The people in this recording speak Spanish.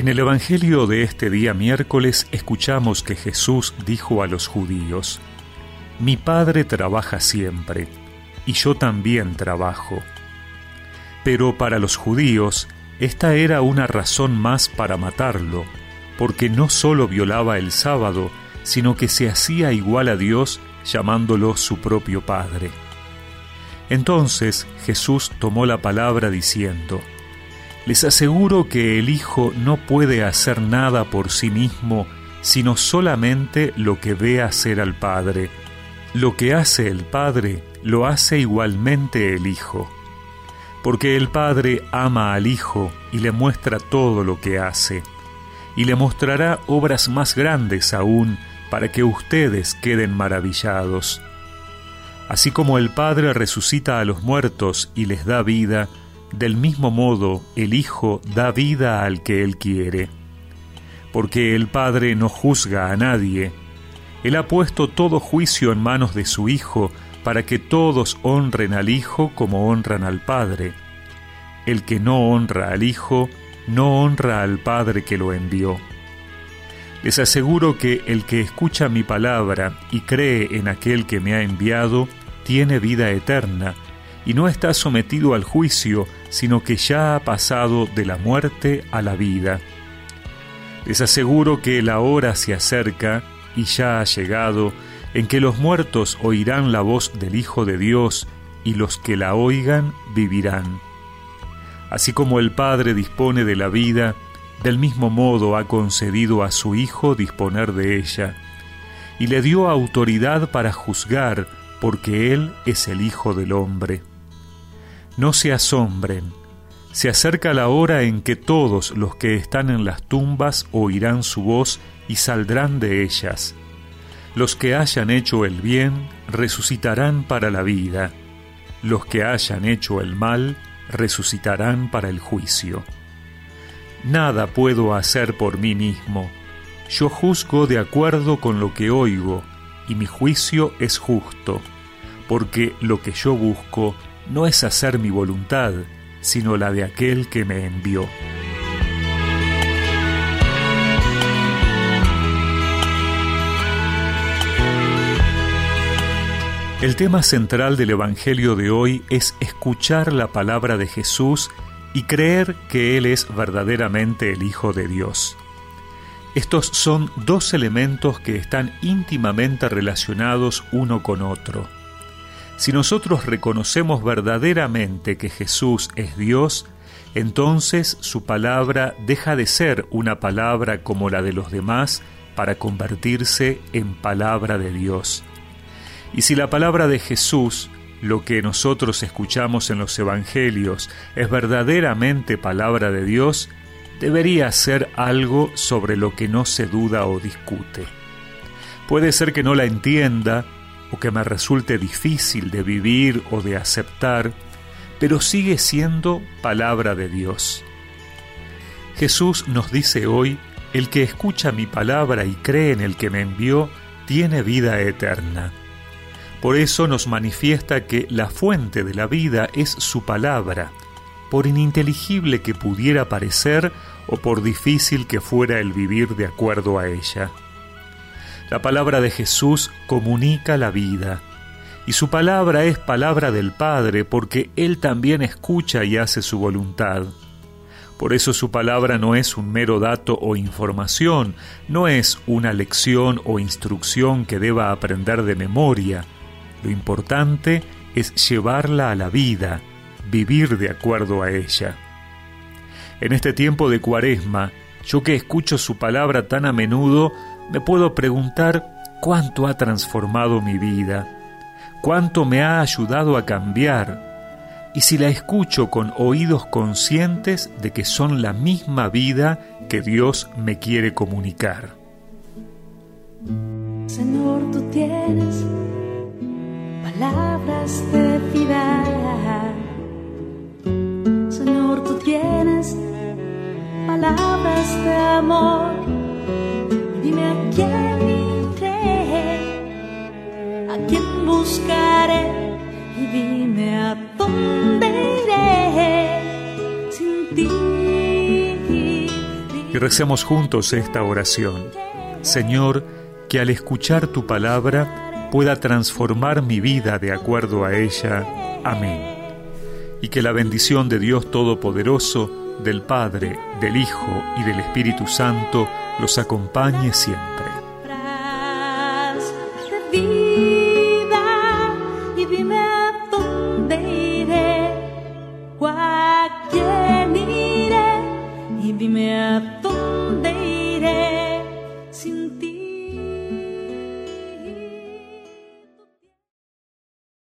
En el Evangelio de este día miércoles escuchamos que Jesús dijo a los judíos, Mi Padre trabaja siempre, y yo también trabajo. Pero para los judíos, esta era una razón más para matarlo, porque no solo violaba el sábado, sino que se hacía igual a Dios llamándolo su propio Padre. Entonces Jesús tomó la palabra diciendo, Les aseguro que el Hijo no puede hacer nada por sí mismo, sino solamente lo que ve hacer al Padre. Lo que hace el Padre, lo hace igualmente el Hijo. Porque el Padre ama al Hijo y le muestra todo lo que hace, y le mostrará obras más grandes aún, para que ustedes queden maravillados. Así como el Padre resucita a los muertos y les da vida, del mismo modo el Hijo da vida al que Él quiere. Porque el Padre no juzga a nadie. Él ha puesto todo juicio en manos de su Hijo para que todos honren al Hijo como honran al Padre. El que no honra al Hijo, no honra al Padre que lo envió. Les aseguro que el que escucha mi palabra y cree en aquel que me ha enviado, tiene vida eterna, y no está sometido al juicio, sino que ya ha pasado de la muerte a la vida. Les aseguro que la hora se acerca, y ya ha llegado, en que los muertos oirán la voz del Hijo de Dios, y los que la oigan vivirán. Así como el Padre dispone de la vida, del mismo modo ha concedido a su Hijo disponer de ella, y le dio autoridad para juzgar, porque Él es el Hijo del Hombre. No se asombren, se acerca la hora en que todos los que están en las tumbas oirán su voz y saldrán de ellas. Los que hayan hecho el bien resucitarán para la vida, los que hayan hecho el mal resucitarán para el juicio. Nada puedo hacer por mí mismo. Yo juzgo de acuerdo con lo que oigo, y mi juicio es justo, porque lo que yo busco no es hacer mi voluntad, sino la de aquel que me envió. El tema central del Evangelio de hoy es escuchar la palabra de Jesús y creer que Él es verdaderamente el Hijo de Dios. Estos son dos elementos que están íntimamente relacionados uno con otro. Si nosotros reconocemos verdaderamente que Jesús es Dios, entonces su palabra deja de ser una palabra como la de los demás para convertirse en palabra de Dios. Y si la palabra de Jesús lo que nosotros escuchamos en los Evangelios es verdaderamente palabra de Dios, debería ser algo sobre lo que no se duda o discute. Puede ser que no la entienda o que me resulte difícil de vivir o de aceptar, pero sigue siendo palabra de Dios. Jesús nos dice hoy, el que escucha mi palabra y cree en el que me envió, tiene vida eterna. Por eso nos manifiesta que la fuente de la vida es su palabra, por ininteligible que pudiera parecer o por difícil que fuera el vivir de acuerdo a ella. La palabra de Jesús comunica la vida, y su palabra es palabra del Padre porque Él también escucha y hace su voluntad. Por eso su palabra no es un mero dato o información, no es una lección o instrucción que deba aprender de memoria, lo importante es llevarla a la vida, vivir de acuerdo a ella. En este tiempo de cuaresma, yo que escucho su palabra tan a menudo, me puedo preguntar cuánto ha transformado mi vida, cuánto me ha ayudado a cambiar, y si la escucho con oídos conscientes de que son la misma vida que Dios me quiere comunicar. Señor, tú tienes palabras de vida. Señor, tú tienes palabras de amor. Y dime a dónde sin ti. Y recemos juntos esta oración. Señor, que al escuchar tu palabra pueda transformar mi vida de acuerdo a ella. Amén. Y que la bendición de Dios Todopoderoso, del Padre, del Hijo y del Espíritu Santo los acompañe siempre.